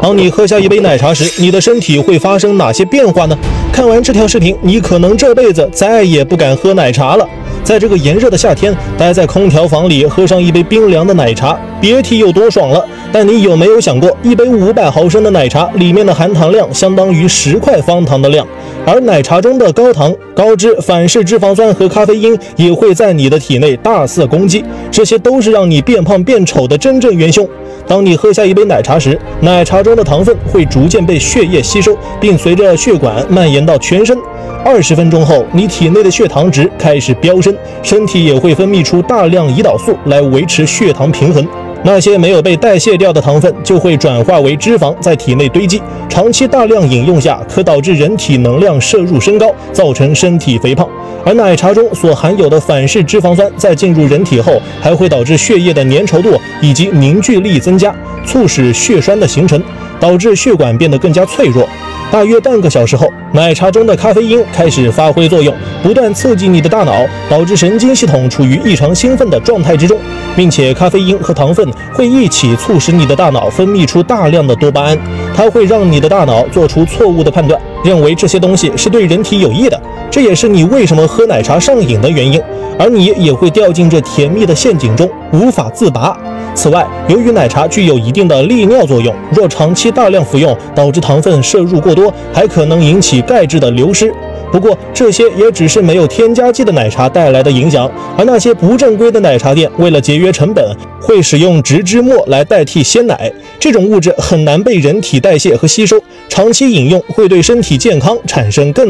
当你喝下一杯奶茶时，你的身体会发生哪些变化呢？看完这条视频，你可能这辈子再也不敢喝奶茶了。在这个炎热的夏天，待在空调房里喝上一杯冰凉的奶茶，别提有多爽了。但你有没有想过，一杯五百毫升的奶茶里面的含糖量相当于十块方糖的量，而奶茶中的高糖、高脂、反式脂肪酸和咖啡因也会在你的体内大肆攻击，这些都是让你变胖变丑的真正元凶。当你喝下一杯奶茶时，奶茶中的糖分会逐渐被血液吸收，并随着血管蔓延到全身。二十分钟后，你体内的血糖值开始飙升，身体也会分泌出大量胰岛素来维持血糖平衡。那些没有被代谢掉的糖分就会转化为脂肪在体内堆积，长期大量饮用下可导致人体能量摄入升高，造成身体肥胖。而奶茶中所含有的反式脂肪酸在进入人体后，还会导致血液的粘稠度以及凝聚力增加，促使血栓的形成，导致血管变得更加脆弱。大约半个小时后，奶茶中的咖啡因开始发挥作用，不断刺激你的大脑，导致神经系统处于异常兴奋的状态之中，并且咖啡因和糖分会一起促使你的大脑分泌出大量的多巴胺，它会让你的大脑做出错误的判断，认为这些东西是对人体有益的，这也是你为什么喝奶茶上瘾的原因，而你也会掉进这甜蜜的陷阱中，无法自拔。此外，由于奶茶具有一定的利尿作用，若长期大量服用，导致糖分摄入过多，还可能引起钙质的流失。不过，这些也只是没有添加剂的奶茶带来的影响，而那些不正规的奶茶店为了节约成本，会使用植脂末来代替鲜奶，这种物质很难被人体代谢和吸收，长期饮用会对身体健康产生更。